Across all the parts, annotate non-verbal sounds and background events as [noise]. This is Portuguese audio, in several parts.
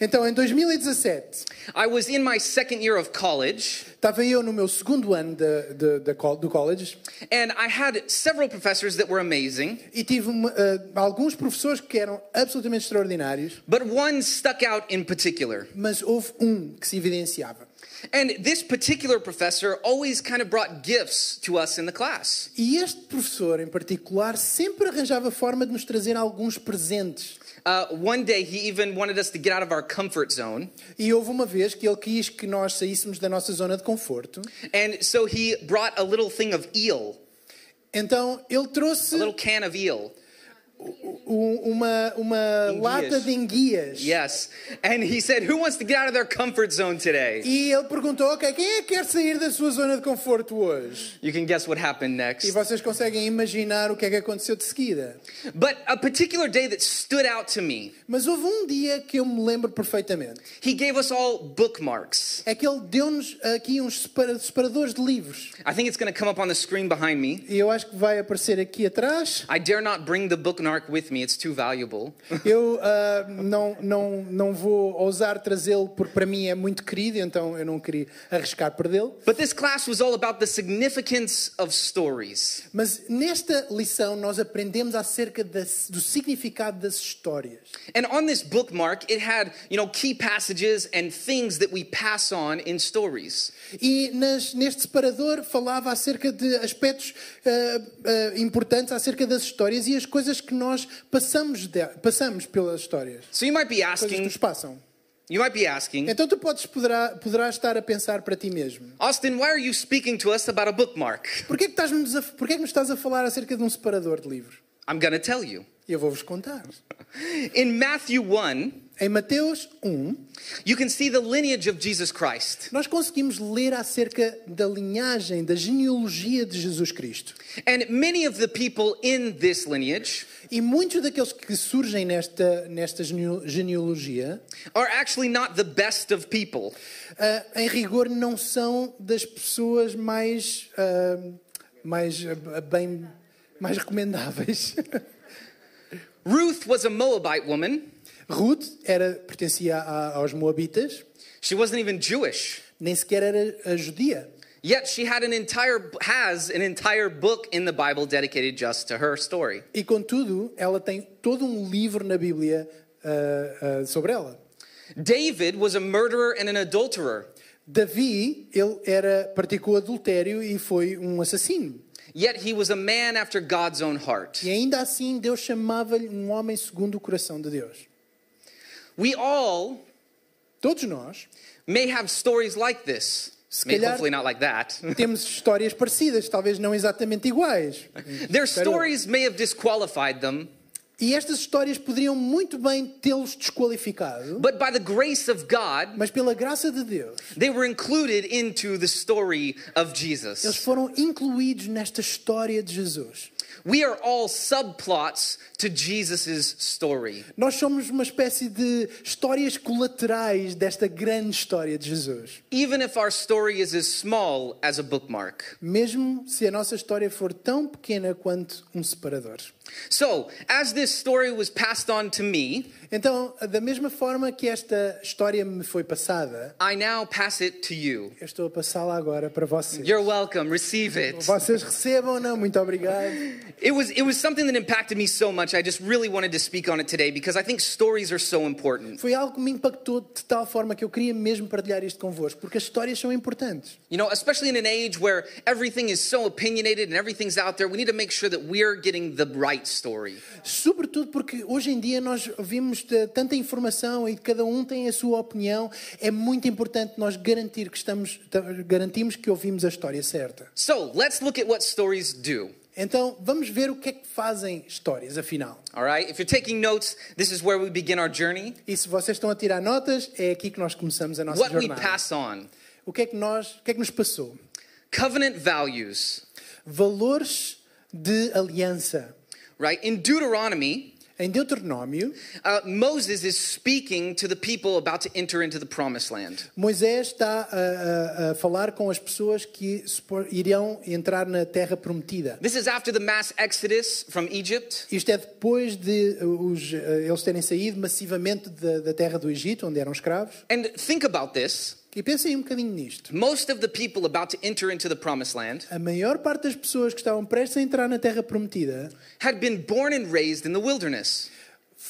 Então, em 2017, I was in my second year of college, estava eu no meu segundo ano de, de- de do college and I had several professors that were amazing, e tive ah, alguns professores que eram absolutamente extraordinários, but one stuck out in particular. mas houve um que se evidenciava. And this particular professor always kind of brought gifts to us in the class. E este professor, em particular, sempre arranjava forma de nos trazer alguns presentes. Uh, one day, he even wanted us to get out of our comfort zone, E houve uma vez que ele quis que nós saíssemos da nossa zona de conforto. and so he brought a little thing of eel, Então, ele trouxe a little can of eel. um- uma, uma Enguias. lata de enguias. Yes. And he said, Who wants to get out of their comfort zone today? E ele perguntou, ok, quem é que quer sair da sua zona de conforto hoje? You can guess what happened E next. vocês conseguem imaginar o que é que aconteceu de seguida. But a particular day that stood out to me, Mas houve um dia que eu me lembro perfeitamente. he gave us all bookmarks. É que ele deu-nos aqui uns separa- separadores de livros. I think it's going to come up on the screen behind me. E eu acho que vai aparecer aqui atrás. I dare not bring the bookmark with me, it's too valuable. Eu ah, não, não, não vou ousar trazê-lo porque para mim é muito querido, então eu não queria arriscar perdê-lo. But this class was all about the significance of stories. Mas nesta lição nós aprendemos acerca do significado das histórias. And on this bookmark, it had, you know, key passages and things that we pass on in stories. E nas- neste separador falava acerca de aspectos ah, ah, importantes acerca das histórias e as coisas que nós passamos, de- passamos pelas histórias. So you might be Coisas que asking, nos passam. you might be asking, Então tu podes, poderá, poderás estar a pensar para ti mesmo. Austin, why are you speaking to us about a bookmark? Porquê que, estás-nos a, porquê que nos estás a falar acerca de um separador de livros? I'm to tell you. Eu vou-vos contar. In Matthew 1, Em Mateus 1, you can see the lineage of Jesus Christ. nós conseguimos ler acerca da linhagem, da genealogia de Jesus Cristo. And many of the people in this lineage E muitos daqueles que surgem nesta, nesta genealogia, are actually not the best of people. ah, em rigor, não são das pessoas mais, ah, mais ah, bem mais recomendáveis. [laughs] Ruth was a Moabite woman. Ruth era, pertencia a- aos Moabitas, She wasn't even Jewish. nem sequer era a judia. Yet she had an entire has an entire book in the Bible dedicated just to her story. E contudo, ela tem todo um livro na Bíblia ah, ah, sobre ela. David was a murderer and an adulterer. Davi, ele era praticou adultério e foi um assassino. Yet he was a man after God's own heart. E ainda assim Deus chamava-lhe um homem segundo o coração de Deus. We all Todos nós may have stories like this. Se calhar- hopefully not like that. [laughs] temos histórias parecidas, talvez não exatamente iguais. Their stories may have disqualified them, E estas histórias poderiam muito bem tê-los desqualificado, but by the grace of God, mas pela graça de Deus, they were included into the story of eles Jesus. foram incluídos nesta história de Jesus. We are all subplots to Jesus' story. Nós somos uma espécie de histórias colaterais desta grande história de Jesus. Even if our story is as small as a bookmark. Mesmo se a nossa história for tão pequena quanto um separador. So, as this story was passed on to me, Então, da mesma forma que esta história me foi passada, I now pass it to you. eu estou a passá-la agora para vocês. You're welcome. Receive it. Vocês recebam-na, muito obrigado. [laughs] It was it was something that impacted me so much. I just really wanted to speak on it today because I think stories are so important. Foi algo que me impactou de tal forma que eu queria mesmo partilhar isto convosco, porque as histórias são importantes. You know, especially in an age where everything is so opinionated and everything's out there, we need to make sure that we're getting the right story. Sobretudo porque hoje em dia nós vimos tanta informação e cada um tem a sua opinião. É muito importante nós garantir que estamos, garantimos que ouvimos a história certa. So, let's look at what stories do. Então vamos ver o que é que fazem histórias, afinal. All right? If you're taking notes, this is where we begin our journey. E se vocês estão a tirar notas, é aqui que nós começamos a nossa What we jornada. pass on. O que é que nós, o que é que nos passou? Covenant values, Valores de aliança, right? In Deuteronomy, Em Deuteronômio, uh, Moses is speaking to the people about to enter into the promised land. Moisés está a, a- a falar com as pessoas que irão entrar na terra prometida. This is after the mass exodus from Egypt. Isto é depois de uh, os, uh, eles terem saído massivamente da, da terra do Egito, onde eram escravos. And think about this. E pensem um bocadinho nisto. Most of the people about to enter into the promised land A maior parte das pessoas que estavam prestes a entrar na terra prometida had been born and raised in the wilderness,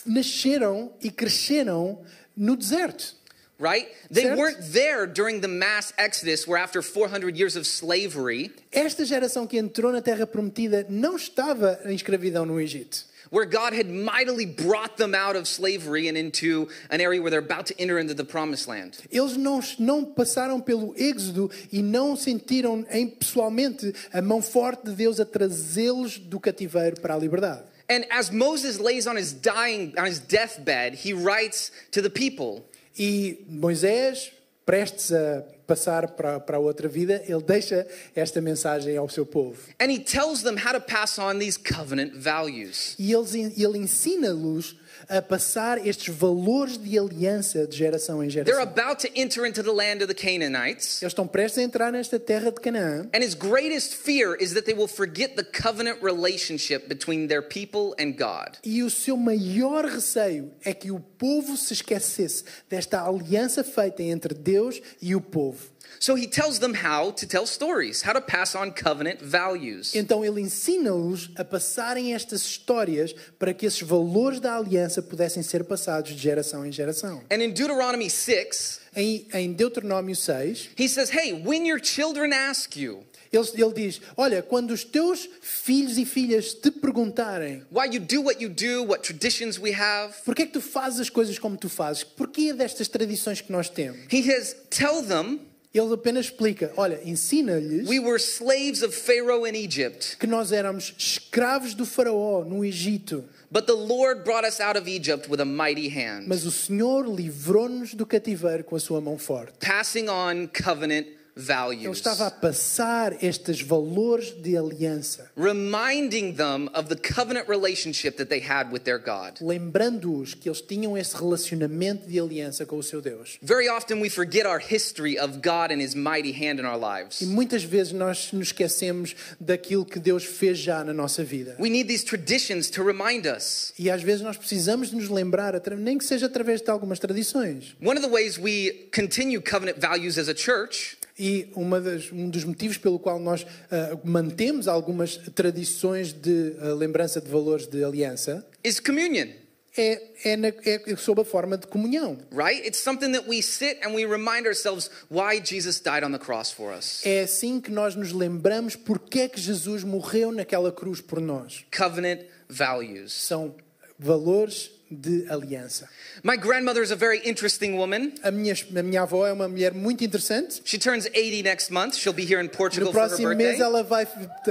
nasceram e cresceram no deserto. right? They Certo. weren't there during the mass exodus where after 400 years of slavery, Esta geração que entrou na terra prometida não estava em escravidão no Egito. Where God had mightily brought them out of slavery and into an area where they're about to enter into the promised land. Eles não, não passaram pelo êxodo e não sentiram em, pessoalmente a mão forte de Deus a trazê-los do cativeiro para a liberdade. And as Moses lays on his dying on his deathbed, he writes to the people, E Moisés, prestes a passar para, para a outra vida, ele deixa esta mensagem ao seu povo. and he tells them how to pass on these covenant values. E eles, ele ensina-los a passar estes valores de aliança de geração em They're geração. about to enter into the land of the Canaanites. Eles estão prestes a entrar nesta terra de Canaã. And his greatest fear is that they will forget the covenant relationship between their people and God. E o seu maior receio é que o povo se esquecesse desta aliança feita entre Deus e o povo. So he tells them how to tell stories, how to pass on covenant values. Então ele ensina-os a passarem estas histórias para que esses valores da aliança pudessem ser passados de geração em geração. And in Deuteronomy 6, Em, em Deuteronômio 6, he says, Hey, when your children ask you, ele, ele diz: Olha, quando os teus filhos e filhas te perguntarem why you do what you do, what traditions we have, porquê é que tu fazes as coisas como tu fazes, porquê destas tradições que nós temos, he says, Tell them ele apenas explica: Olha, ensina-lhes we were slaves of Pharaoh in Egypt, que nós éramos escravos do Faraó no Egito, but the Lord brought us out of Egypt with a mighty hand, mas o Senhor livrou-nos do cativeiro com a sua mão forte. passing on covenant Ele values. estava a passar estes valores de aliança, reminding them of the covenant relationship that they had with their God. lembrando-os que eles tinham esse relacionamento de aliança com o seu Deus. Very often we forget our history of God and his mighty hand in our lives. E muitas vezes nós nos esquecemos daquilo que Deus fez já na nossa vida. We need these traditions to remind us. E às vezes nós precisamos de nos lembrar, nem que seja através de algumas tradições. One of the ways we continue covenant values as a church E das- um dos motivos pelo qual nós ah, mantemos algumas tradições de ah, lembrança de valores de aliança is communion, é, é, na- é sob a forma de comunhão. right? It's something that we sit and we remind ourselves why Jesus died on the cross for us. É assim que nós nos lembramos porque é que Jesus morreu naquela cruz por nós. Covenant values. São valores de aliança. My grandmother is a very interesting woman. A minha, a minha avó é uma mulher muito interessante. She turns 80 next month. She'll be here in Portugal No for her próximo birthday. mês ela vai,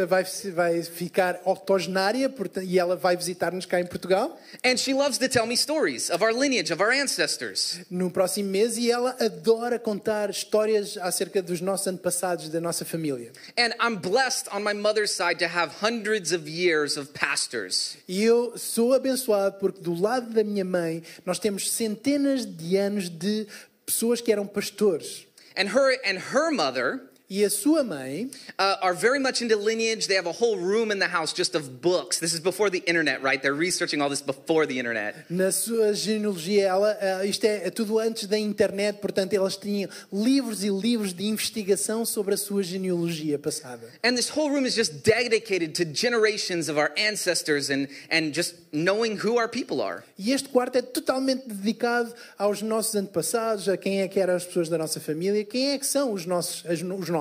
vai, vai ficar octogenária e ela vai visitar-nos cá em Portugal. And she loves to tell me stories of our lineage, of our ancestors. No próximo mês e ela adora contar histórias acerca dos nossos antepassados, da nossa família. And I'm blessed on my mother's side to have hundreds of years of pastors. E eu sou abençoado porque do lado da minha mãe nós temos centenas de anos de pessoas que eram pastores. And her and her mother E a sua mãe uh, are very much into lineage. They have a whole room in the house just of books. This is before the internet, right? They're researching all this before the internet. Na sua genealogia, ela, eh, isto é, é tudo antes da internet, portanto, elas tinham livros e livros de investigação sobre a sua genealogia passada. And this whole room is just dedicated to generations of our ancestors and, and just knowing who our people are. E este quarto é totalmente dedicado aos nossos antepassados, a quem é que eram as pessoas da nossa família, quem é que são os nossos. os nossos.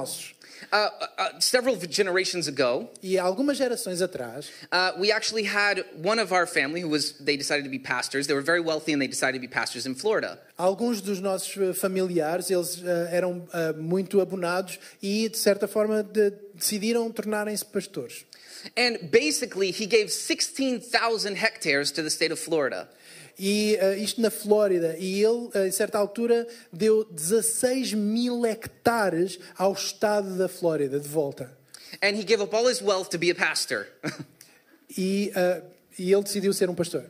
Uh, uh, uh, several generations ago, E algumas gerações atrás, uh, we actually had one of our family who was, they decided to be pastors. They were very wealthy and they decided to be pastors in Florida. alguns dos nossos eh, familiares, eles eh, eram muito abonados e, de certa forma, de- decidiram tornarem-se pastores. And basically, he gave 16,000 hectares to the state of Florida. E eh, isto na Flórida. E ele, eh, em certa altura, deu 16 mil hectares ao estado da Flórida, de volta. And he gave up all his wealth to be a pastor. [laughs] E, eh, e ele decidiu ser um pastor.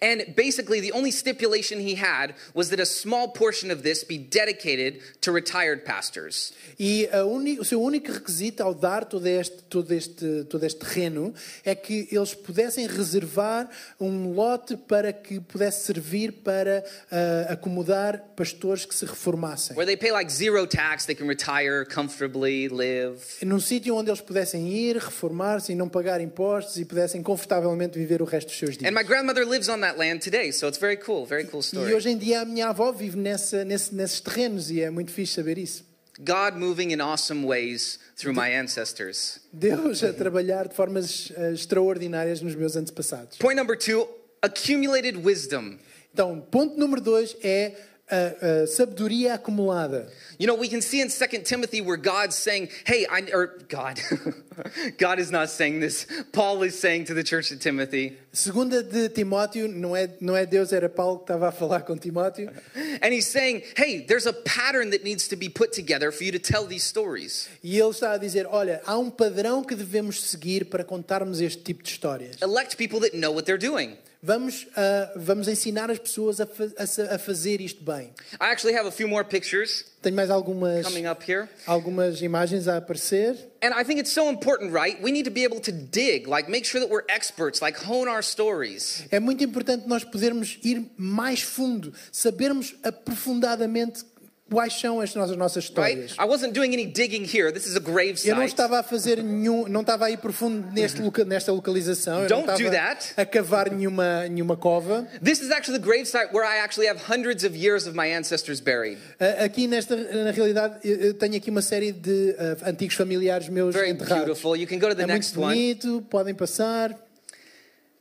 And basically, the only stipulation he had was that a small portion of this be dedicated to retired pastors. E uni- o seu único requisito ao dar todo este, todo, este, todo este terreno é que eles pudessem reservar um lote para que pudesse servir para ah, acomodar pastores que se reformassem. Where they pay like zero tax, they can retire comfortably, live. Num sítio onde eles pudessem ir, reformar-se e não pagar impostos e pudessem confortavelmente viver o resto dos seus dias. And my grandmother lives on that land today, so it's very cool, very cool E story. hoje em dia a minha avó vive nessa, nesse- nesses terrenos e é muito fixe saber isso. God moving in awesome ways through my ancestors. Deus a trabalhar de formas ah, extraordinárias nos meus antepassados. Point number two accumulated wisdom. Então, ponto número dois é a, a sabedoria acumulada. You know, we can see in 2 Timothy where God's saying, hey, I, or God, [laughs] God is not saying this. Paul is saying to the church at Timothy, Segunda de Timóteo, não é, não é Deus, era Paulo que estava a falar com Timóteo. [laughs] and he's saying, hey, there's a pattern that needs to be put together for you to tell these stories. E ele está a dizer: Olha, há um padrão que devemos seguir para contarmos este tipo de histórias. Elect people that know what they're doing. Vamos, ah, vamos ensinar as pessoas a, fa- a a fazer isto bem. I actually have a few more pictures Tenho mais algumas, coming up here. algumas imagens a aparecer. And I think it's so important, right? We need to be able to dig, like make sure that we're experts, like hone our stories. É muito importante nós podermos ir mais fundo, sabermos aprofundadamente quais são as nossas, nossas Right? histórias. I wasn't doing any digging here. This is a grave Eu não site. estava a fazer nenhum, não estava a ir profundo neste loca- nesta localização. Eu Don't não do estava that. a cavar nenhuma, nenhuma cova. This is actually the grave site where I actually have hundreds of years of my ancestors buried. Ah, Aqui nesta, na realidade, eu tenho aqui uma série de ah, antigos familiares meus Very enterrados. beautiful. You can go to the É next muito one. bonito, podem passar.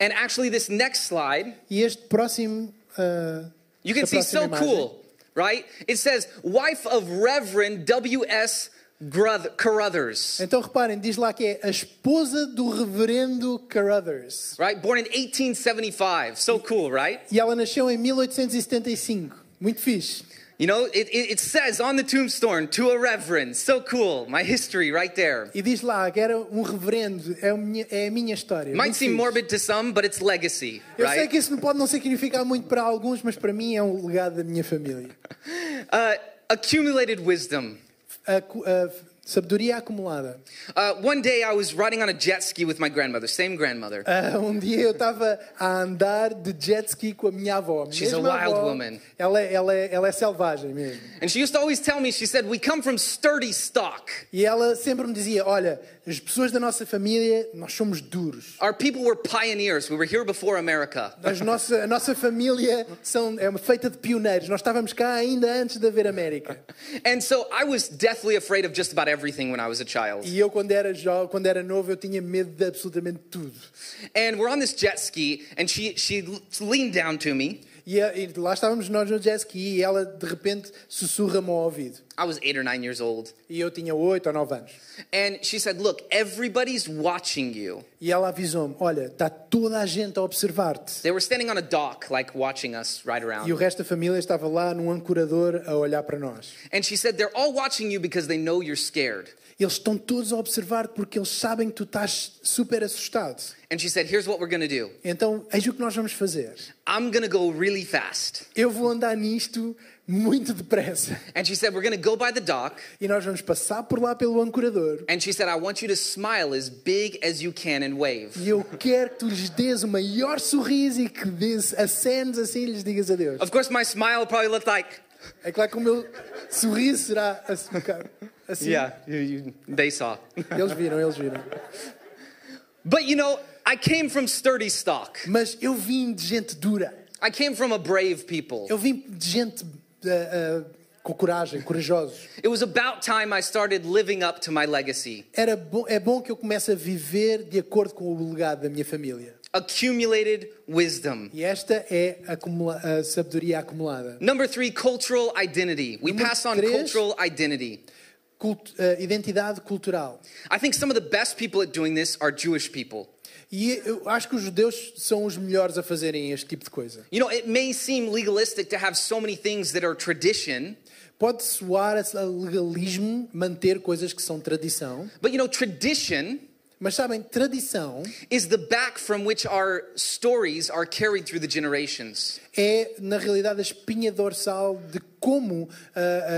And actually, this next slide, E este próximo. ah, you can see so imagem, cool, right? It says, wife of Reverend W.S. Carruthers, Então reparem, diz lá que é a esposa do reverendo Carruthers. right? Born in 1875. So cool, right? E ela nasceu em 1875. Muito fixe. You know, it, it, says on the tombstone, to a reverend. So cool. My history right there. E diz lá que era um reverendo. É a minha, é a minha história. Might seem morbid to some, but it's legacy, Eu sei right? que isso não pode não significar muito para alguns, mas para mim é um legado da minha família. [laughs] Uh, accumulated wisdom. A sabedoria acumulada. Uh, one day I was riding on a jet ski with my grandmother, same grandmother. Ah, um dia eu estava a andar de jet ski com a minha avó. a She's a mesma wild avó. woman. Ela, é- ela, é- ela é selvagem mesmo. And she used to always tell me, she said, We come from sturdy stock. E ela sempre me dizia: Olha, as pessoas da nossa família, nós somos duros. Our people were pioneers. We were here before America. As nossa, a nossa família são, é uma feita de pioneiros. Nós estávamos cá ainda antes de haver América. And so I was deathly afraid of just about everything when I was a child. E eu, quando era, jo, quando era novo, eu tinha medo de absolutamente tudo. And we're on this jet ski, and she, she leaned down to me. E, e lá estávamos nós no jet ski e ela de repente sussurra-me ao ouvido. I was eight or nine years old. E eu tinha 8 ou 9 anos. And she said, Look, everybody's watching you. E ela avisou-me: Olha, está toda a gente a observar-te. They were standing on a dock, like watching us ride E o around. resto da família estava lá num ancorador a olhar para nós. And she said, They're all watching you because they know you're scared. Eles estão todos a observar-te porque eles sabem que tu estás super assustado. And she said, Here's what we're going to do Então, eis o que nós vamos fazer. I'm going to go really fast. Eu vou andar nisto muito depressa. And she said, We're going to go by the dock. E nós vamos passar por lá pelo ancorador. And she said, I want you to smile as big as you can and wave. E eu quero que tu lhes dês o maior sorriso e que dês, acenes assim e lhes digas adeus. Of course, my smile probably looked like, É claro que o meu sorriso será assim. assim. Yeah, you, you, they saw. Eles viram, eles viram. but you know, I came from sturdy stock. Mas eu vim de gente dura. I came from a brave people. Eu vim de gente ah, ah, com coragem, corajosos. It was about time I started living up to my legacy. Era bom, é bom que eu comece a viver de acordo com o legado da minha família. Accumulated wisdom. E esta é a, sabedoria acumulada. Number three, cultural identity. We Número pass on três. cultural identity. Cult- ah, identidade cultural. I think some of the best people at doing this are Jewish people. E eu acho que os judeus são os melhores a fazerem este tipo de coisa. You know, it may seem legalistic to have so many things that are tradition, Pode soar a legalismo manter coisas que são tradição, but you know, tradition Mas sabem, tradição is the back from which our stories are carried through the generations. é, na realidade, a espinha dorsal de como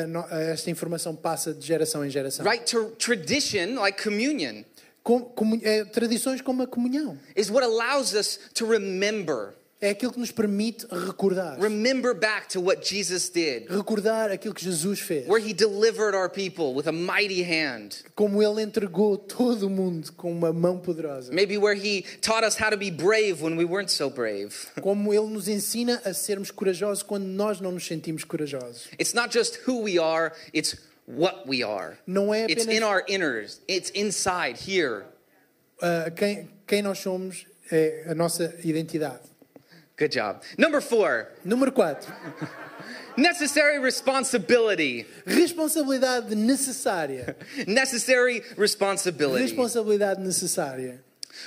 no- ah, esta informação passa de geração em geração. Right? To tradition, like communion, Com- comu- é, tradições como a comunhão. is what allows us to remember. É aquilo que nos permite recordar. Remember back to what Jesus did, Recordar aquilo que Jesus fez. where he delivered our people with a mighty hand. Como ele entregou todo o mundo com uma mão poderosa. Maybe where he taught us how to be brave when we weren't so brave. [laughs] Como ele nos ensina a sermos corajosos quando nós não nos sentimos corajosos. It's not just who we are, it's what we are. Não é It's apenas- in our inners, it's inside here. Ah, quem, quem nós somos é a nossa identidade. Good job. Number four, Número 4. [laughs] necessary responsibility. Responsabilidade necessária. [laughs] Necessary responsibility. Responsabilidade necessária.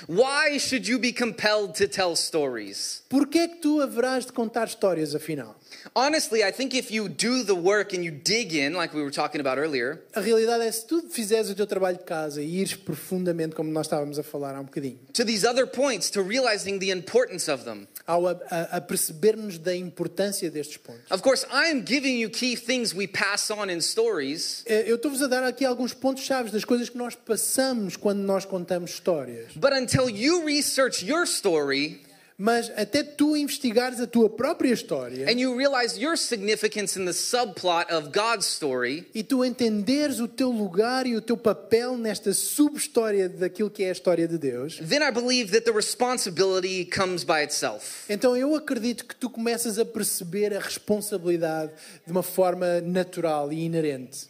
Why should you be compelled to tell stories? Porquê é que tu haverás de contar histórias, afinal? Honestly, I think if you do the work and you dig in, like we were talking about earlier, A realidade é se tu fizeres o teu trabalho de casa e ires profundamente, como nós estávamos a falar há um bocadinho, to these other points, to realizing the importance of them. ao a, a, a percebermos da importância destes pontos. Of course, I am giving you key things we pass on in stories, Eh, Eu estou-vos a dar aqui alguns pontos chaves das coisas que nós passamos quando nós contamos histórias. but until you research your story Mas até tu investigares a tua própria história and you realize your significance in the subplot of God's story, e tu entenderes o teu lugar e o teu papel nesta subhistória daquilo que é a história de Deus, then I believe that the responsibility comes by itself. então eu acredito que tu começas a perceber a responsabilidade de uma forma natural e inerente.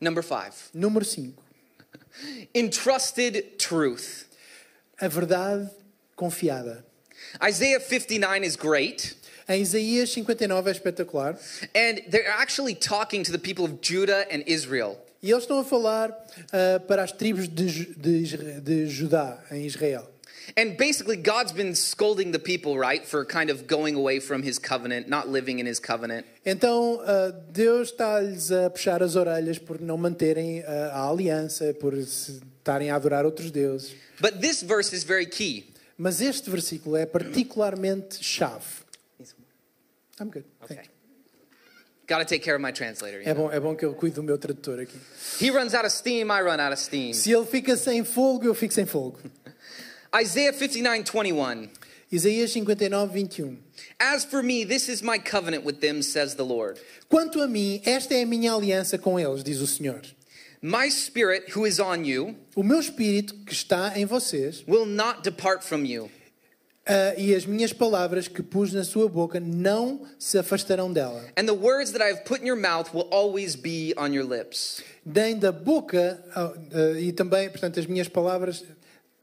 Number five, Número 5. [laughs] entrusted truth. A verdade confiada. Isaiah 59 is great. Em Isaías 59 é espetacular. And they're actually talking to the people of Judah and Israel. E eles estão a falar ah, para as tribos de, de, de Judá, em Israel. And basically, God's been scolding the people, right, for kind of going away from his covenant, not living in his covenant. Então ah, Deus está-lhes a puxar as orelhas por não manterem ah, a aliança, por estarem a adorar outros deuses. But this verse is very key. Mas este versículo é particularmente chave. I'm good. Okay. Thank you. Got to take care of my translator. É know? bom, é bom que eu cuido do meu tradutor aqui. He runs out of steam, I run out of steam. Se ele fica sem fogo, eu fico sem fogo. [laughs] Isaiah 59 21. Isaías 59, 21. As for me, this is my covenant with them, says the Lord. Quanto a mim, esta é a minha aliança com eles, diz o Senhor. My spirit, who is on you, O meu espírito que está em vocês will not depart from you. ah, e as minhas palavras que pus na sua boca não se afastarão dela. And the words that I have put in your mouth will always be on your lips. Nem da boca ah, ah, e também, portanto, as minhas palavras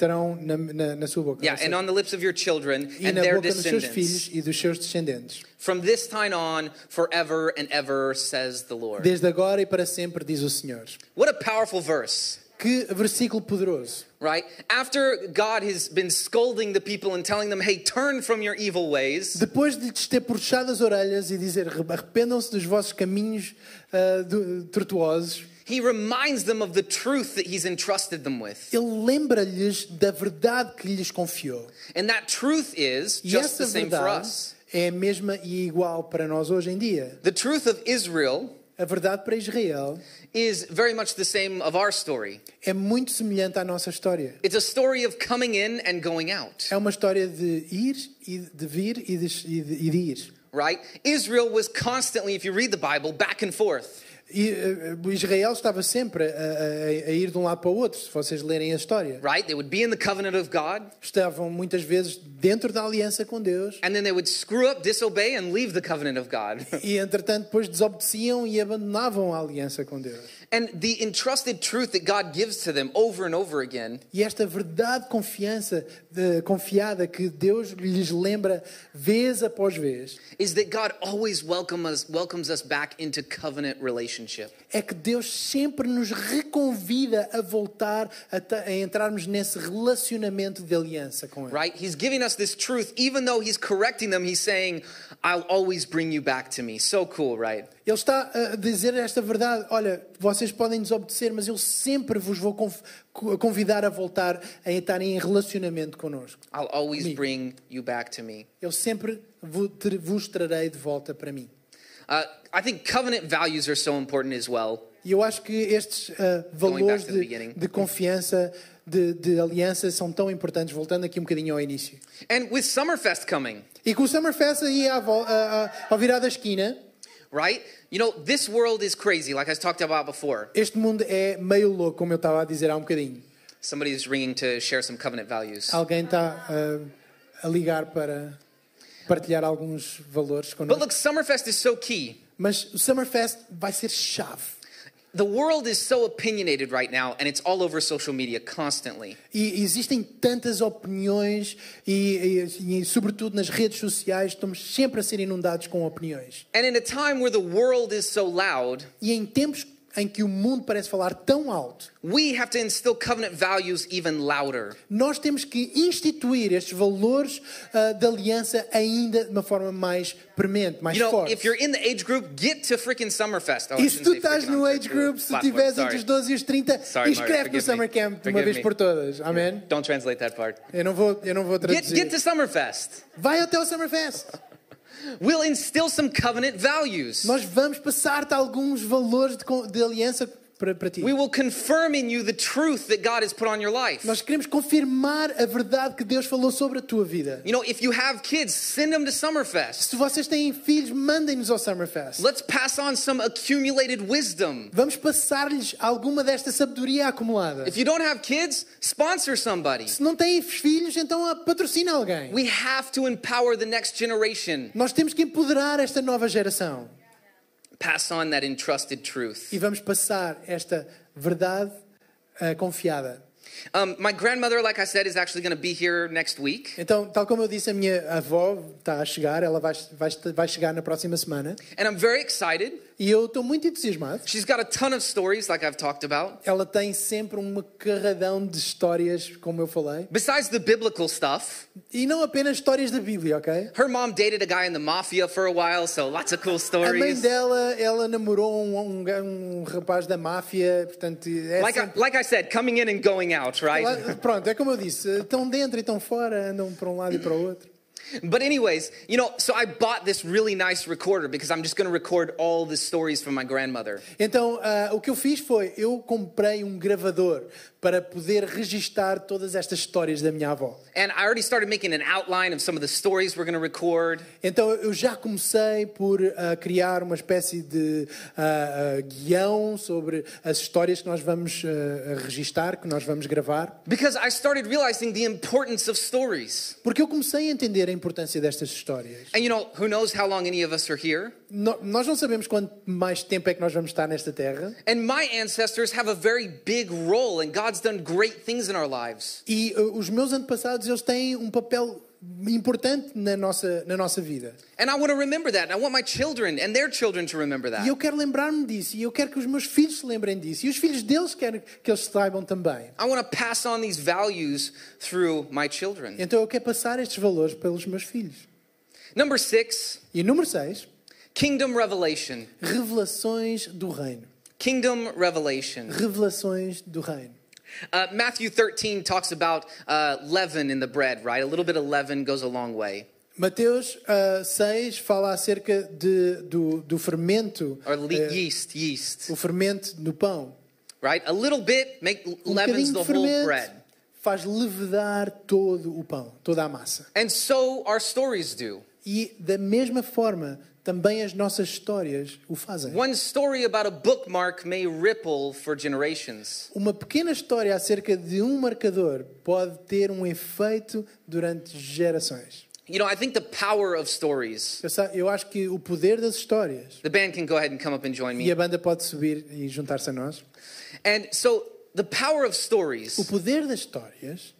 estarão na, na, na sua boca. Yeah, and on the lips of your children e and na their boca dos seus descendants. filhos e dos seus descendentes. From this time on, forever and ever, says the Lord. Desde agora e para sempre, diz o Senhor. What a powerful verse, Que versículo poderoso. right? After God has been scolding the people and telling them, hey, turn from your evil ways, Depois de lhes ter puxado as orelhas e dizer arrependam-se dos vossos caminhos ah, do- tortuosos, he reminds them of the truth that he's entrusted them with. ele lembra-lhes da verdade que lhes confiou. And that truth is E just the same for us. é a mesma e igual para nós hoje em dia. The truth of Israel A verdade para Israel is very much the same of our story. é muito semelhante à nossa história. It's a story of coming in and going out, É uma história de ir e de vir e de- e de ir. right? Israel was constantly, if you read the Bible, back and forth. E eh, o Israel estava sempre a, a- a ir de um lado para o outro, se vocês lerem a história. right? They would be in the covenant of God, Estavam muitas vezes dentro da aliança com Deus and then they would screw up, disobey, and leave the covenant of God. e, entretanto, depois desobedeciam e abandonavam a aliança com Deus. And the entrusted truth that God gives to them over and over again E esta verdade confiança, de- confiada que Deus lhes lembra vez após vez, is that God always welcome us, welcomes us back into covenant relationship. é que Deus sempre nos reconvida a voltar a, a entrarmos nesse relacionamento de aliança com Ele. Right? He's giving us this truth, even though He's correcting them, He's saying, I'll always bring you back to me. So cool, right? Ele está a dizer esta verdade. Olha, vocês podem desobedecer, mas eu sempre vos vou conv- co- convidar a voltar a estarem em relacionamento connosco. I'll always Me. bring you back to me. Eu sempre vos trarei de volta para mim. Uh, I think covenant values are so important as well. E eu acho que estes back valores de, de confiança, de, de aliança, são tão importantes. Voltando aqui um bocadinho ao início. And with Summerfest coming, E com o Summerfest aí à, a- a- ao virar da esquina, right? You know, this world is crazy, like I talked about before. este mundo é meio louco, como eu estava a dizer há um bocadinho. Somebody's ringing to share some covenant values. Alguém está ah, a ligar para partilhar alguns valores But connosco. look, Summerfest is so key. Mas o Summerfest vai ser chave. The world is so opinionated right now, and it's all over social media constantly. E existem tantas opiniões e, e- e, sobretudo nas redes sociais, estamos sempre a ser inundados com opiniões. And in a time where the world is so loud, E em tempos em que o mundo parece falar tão alto, we have to instill covenant values even louder. nós temos que instituir estes valores ah, de aliança ainda de uma forma mais premente, mais You know, forte. if you're in the age group, get to freaking Summerfest. Oh, E se tu estás no age group, se estiveres entre os 12 e os 30, Sorry, Mario, inscreve no Summer me. Camp de uma vez me. por todas. Amém? Don't translate that part. Eu não vou, eu não vou Get, traduzir. get to Summerfest. Vai até o Summerfest. We'll instill some covenant values. Nós vamos passar-te alguns valores de, de aliança para, para ti. We will confirm in you the truth that God has put on your life. Nós queremos confirmar a verdade que Deus falou sobre a tua vida. You know, if you have kids, send them to Summerfest. Se vocês têm filhos, mandem-nos ao Summerfest. Let's pass on some accumulated wisdom. Vamos passar-lhes alguma desta sabedoria acumulada. If you don't have kids, sponsor somebody. Se não têm filhos, então ah, patrocina alguém. We have to empower the next generation. Nós temos que empoderar esta nova geração. Pass on that entrusted truth. E vamos passar esta verdade ah, confiada. Um, my grandmother, like I said, is actually going to be here next week. Então, tal como eu disse, a minha avó está a chegar, ela vai, vai, vai chegar na próxima semana. And I'm very excited. E eu estou muito entusiasmado. She's got a ton of stories, like I've talked about. Ela tem sempre uma carradão de histórias, como eu falei. Besides the biblical stuff, E não apenas histórias da Bíblia, ok? her mom dated a guy in the mafia for a while, so lots of cool A mãe stories. dela, ela namorou um, um, um rapaz da máfia, portanto, é Like I, sempre- like I said, coming in and going out, right? Pronto, é como eu disse, estão dentro e estão fora, andam para um lado e para o outro. But anyways, you know, so I bought this really nice recorder because I'm just going to record all the stories from my grandmother. Então, ah, o que eu fiz foi, eu comprei um gravador para poder registar todas estas histórias da minha avó. And I already started making an outline of some of the stories we're going to record. Então, eu já comecei por ah, criar uma espécie de ah, ah, guião sobre as histórias que nós vamos ah, registar, que nós vamos gravar. Because I started realizing the importance of stories. Porque eu comecei a entender a importância destas histórias. And you know, who knows how long any of us are here? No- nós não sabemos quanto mais tempo é que nós vamos estar nesta terra. And my ancestors have a very big role, God's done great things in our lives. E uh, os meus antepassados, eles têm um papel importante na nossa, na nossa vida. And I want to remember that. I want my children and their children to remember E that. eu quero lembrar-me disso. E eu quero que os meus filhos se lembrem disso. E os filhos deles querem que eles saibam também. I want to pass on these values through my children. Então eu quero passar estes valores pelos meus filhos. Number six, E número 6, kingdom revelation. revelações do reino. Kingdom revelation. Revelações do reino. Uh, Matthew 13 talks about uh, leaven in the bread, right? A little bit of leaven goes a long way. Mateus uh, 6 fala acerca de, do, do fermento, Or le- eh, yeast, yeast, o fermento no pão. right? A little bit make Um leavens the whole bread. faz levedar todo o pão, toda a massa. And so our stories do. E da mesma forma, também as nossas histórias o fazem. One story about a bookmark may ripple for generations. Uma pequena história acerca de um marcador pode ter um efeito durante gerações. You know, I think the power of stories. Eu, eu acho que o poder das histórias, The band can go ahead and come up and join e me. a banda pode subir e juntar-se a nós, And so the power of o stories poder das histórias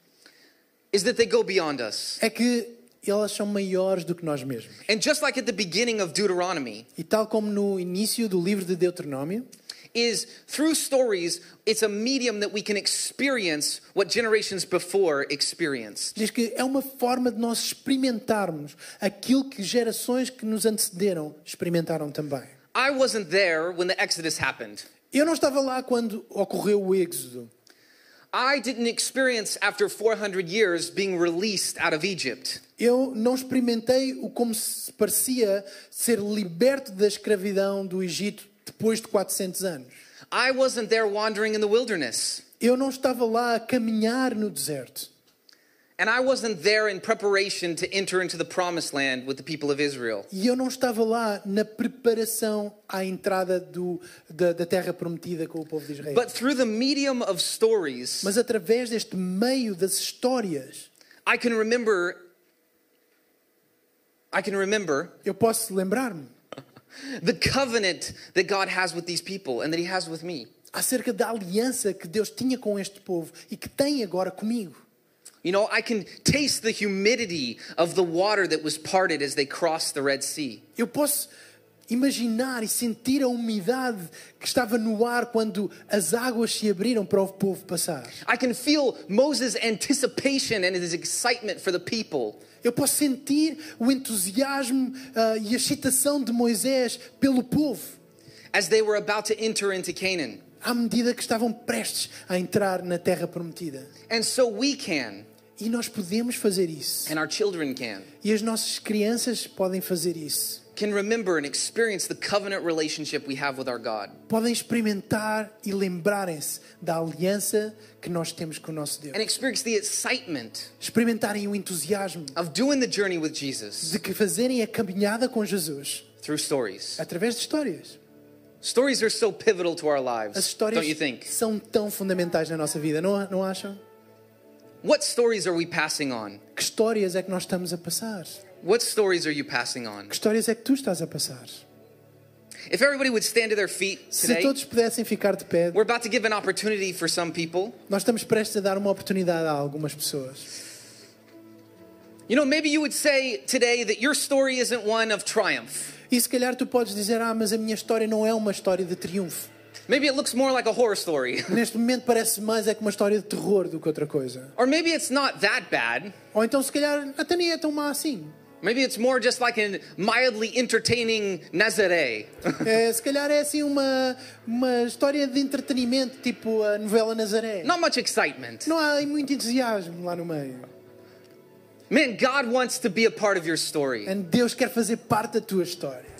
is that they go beyond us. é que elas são maiores do que nós mesmos. And just like at the beginning of Deuteronomy, E tal como no início do livro de Deuteronômio, is through stories, it's a medium that we can experience what generations before experienced. diz que é uma forma de nós experimentarmos aquilo que gerações que nos antecederam experimentaram também. I wasn't there when the Exodus happened. Eu não estava lá quando ocorreu o Êxodo. I didn't experience after 400 years being released out of Egypt. Eu não experimentei o como se parecia ser liberto da escravidão do Egito depois de 400 anos. I wasn't there wandering in the wilderness. Eu não estava lá a caminhar no deserto. And I wasn't there in preparation to enter into the promised land with the people of Israel. E eu não estava lá na preparação à entrada do, da, da terra prometida com o povo de Israel. But through the medium of stories, Mas através deste meio das histórias, I can remember I can remember eu posso lembrar-me [laughs] the covenant that God has with these people and that he has with me. acerca da aliança que Deus tinha com este povo e que tem agora comigo. You know, I can taste the humidity of the water that was parted as they crossed the Red Sea. Eu posso imaginar e sentir a umidade que estava no ar quando as águas se abriram para o povo passar. I can feel Moses' anticipation and his excitement for the people. Eu posso sentir o entusiasmo ah, e a excitação de Moisés pelo povo as they were about to enter into Canaan. à medida que estavam prestes a entrar na terra prometida. And so we can, E nós podemos fazer isso. and our children can, E as nossas crianças podem fazer isso. Can remember and experience the covenant relationship we have with our God. Podem experimentar e lembrarem-se da aliança que nós temos com o nosso Deus. And experience the excitement Experimentarem o entusiasmo of doing the journey with Jesus de que fazerem a caminhada com Jesus through stories. através de histórias. Stories are so pivotal to our As lives, histórias don't you think? são tão fundamentais na nossa vida, não, não acham? What stories are we passing on? Que histórias é que nós estamos a passar? What stories are you passing on? Que histórias é que tu estás a passar? If everybody would stand to their feet Se today, todos pudessem ficar de pé, we're about to give an opportunity for some people. nós estamos prestes a dar uma oportunidade a algumas pessoas. You know, maybe you would say today that your story isn't one of triumph. E se calhar tu podes dizer: Ah, mas a minha história não é uma história de triunfo. Maybe it looks more like a horror story. [laughs] Neste momento parece mais é que uma história de terror do que outra coisa. or maybe it's not that bad. Ou então, se calhar, até nem é tão má assim. Maybe it's more just like a mildly entertaining Nazaré. [laughs] É, se calhar é assim uma, uma história de entretenimento, tipo a novela Nazaré. not much excitement. Não há muito entusiasmo lá no meio. Man, God wants to be a part of your story. And Deus quer fazer parte da tua história.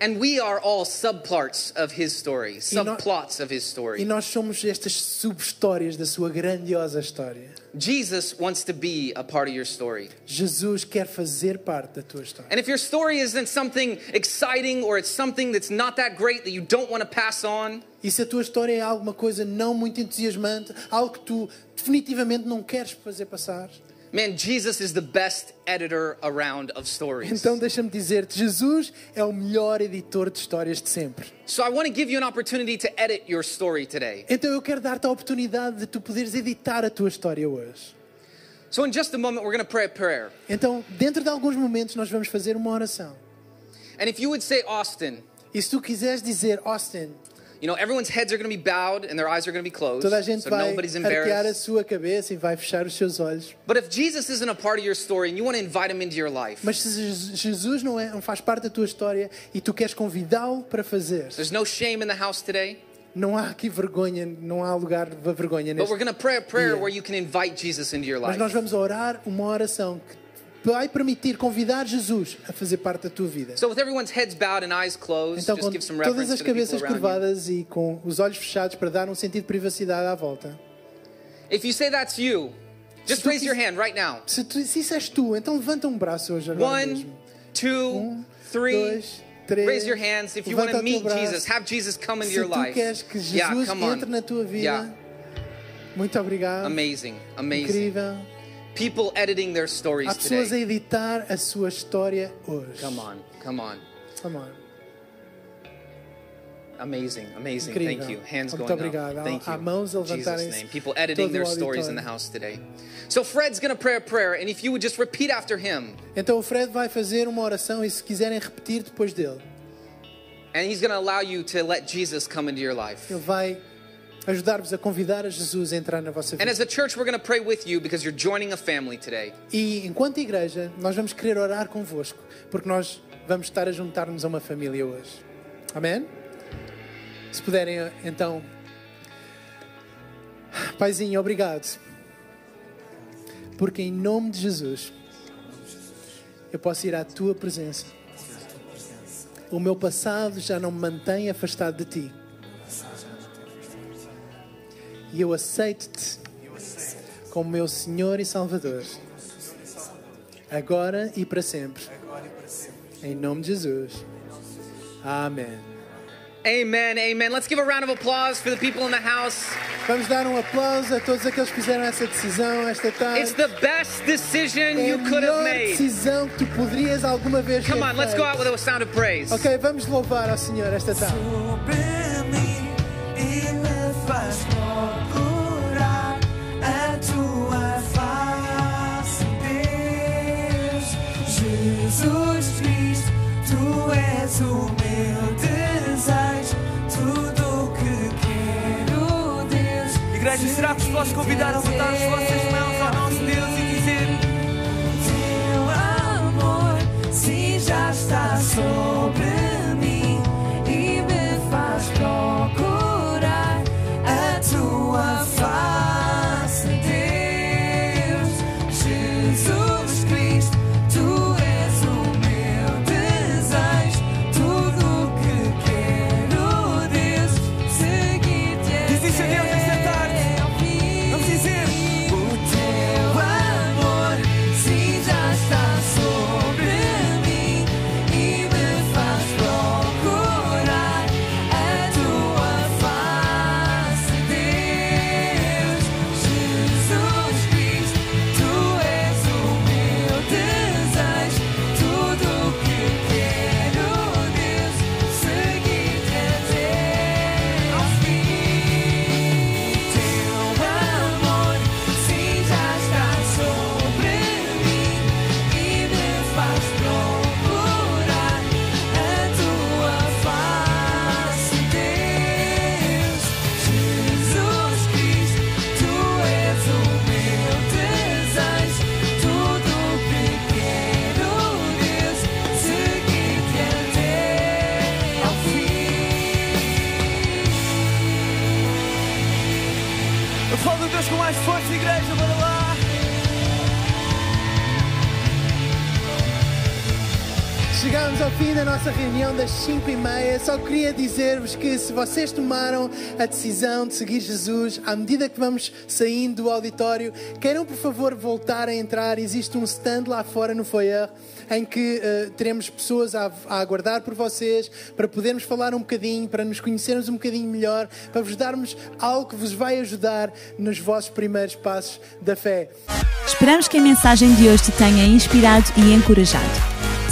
And we are all subparts of his story, E subplots of his E story. nós somos estas sub-histórias da sua grandiosa história. Jesus wants to be a part of your story. Jesus quer fazer parte da tua história. And if your story isn't something exciting or it's something that's not that great that you don't want to pass on, E se a tua história é alguma coisa não muito entusiasmante, algo que tu definitivamente não queres fazer passar, man, Jesus is the best editor around of stories. então deixa-me dizer-te: Jesus é o melhor editor de histórias de sempre. So I want to give you an opportunity to edit your story today. Então eu quero dar-te a oportunidade de tu poderes editar a tua história hoje. So in just a moment, we're going to pray a prayer. Então, dentro de alguns momentos, nós vamos fazer uma oração. And if you would say, Austin, E se tu quiseres dizer, Austin, you know, everyone's heads are going to be bowed and their eyes are going to be closed. toda a gente So vai nobody's arquear a sua cabeça e vai fechar os seus olhos. But if Jesus isn't a part of your story and you want to invite him into your life, Mas se Je- Jesus não, é, não faz parte da tua história e tu queres convidá-lo para fazer, there's no shame in the house today. não há aqui vergonha, não há lugar de vergonha But we're neste. going to pray a prayer Yeah. where you can invite Jesus into your Mas life. nós vamos orar uma oração que vai permitir convidar Jesus a fazer parte da tua vida. So with everyone's heads bowed and eyes closed, Então, just com give some todas as cabeças curvadas e com os olhos fechados para dar um sentido de privacidade à volta. If you say that's you, just tu raise your quis- hand right now. Se, tu, se isso és tu, então levanta um braço hoje agora One, mesmo. two, three. dois, três. Raise your hands if you want to meet. Jesus. Have Jesus come into Se your tu life. queres que Jesus Yeah, come on. entre na tua vida, Yeah. muito obrigado. Amazing, amazing. Incrível. People editing their stories Há pessoas a today. editar a sua história hoje. Come on, come on. Come on. Amazing, amazing. Incrível. Thank you. Hands Muito going obrigado. up. Thank Há you. mãos a Jesus' name. People editing their stories in the house today. So Fred's going to pray a prayer, and if you would just repeat after him, Então o Fred vai fazer uma oração e se quiserem repetir depois dele, and he's going to allow you to let Jesus come into your life. ele vai ajudar-vos a convidar a Jesus a entrar na vossa And vida. as a church, we're going to pray with you because you're joining a family today. E enquanto igreja, nós vamos querer orar convosco, porque nós vamos estar a juntar-nos a uma família hoje. Amém? Se puderem, então. Paizinho, obrigado. Porque em nome de Jesus, eu posso ir à tua presença. O meu passado já não me mantém afastado de ti. E eu aceito-te como meu Senhor e Salvador. Agora e para sempre. Em nome de Jesus. Amém. Amen. Amen. Let's give a round of applause for the people in the house. Vamos dar um aplauso a todos aqueles que fizeram essa decisão esta tarde. It's the best decision é you a could have melhor made. decisão que tu poderias alguma vez Come on, let's go out with a sound of praise. Ok, vamos louvar ao Senhor esta tarde. Igreja, será que posso convidar a botar as vossas mãos ao nosso Deus e dizer: Teu amor, se já está sobre força, igreja, bora Chegamos ao fim da nossa reunião das 5 e meia. Só queria dizer-vos que se vocês tomaram a decisão de seguir Jesus, à medida que vamos saindo do auditório, queiram por favor voltar a entrar. Existe um stand lá fora no foyer em que eh, teremos pessoas a, a aguardar por vocês para podermos falar um bocadinho, para nos conhecermos um bocadinho melhor, para vos darmos algo que vos vai ajudar nos vossos primeiros passos da fé. Esperamos que a mensagem de hoje te tenha inspirado e encorajado.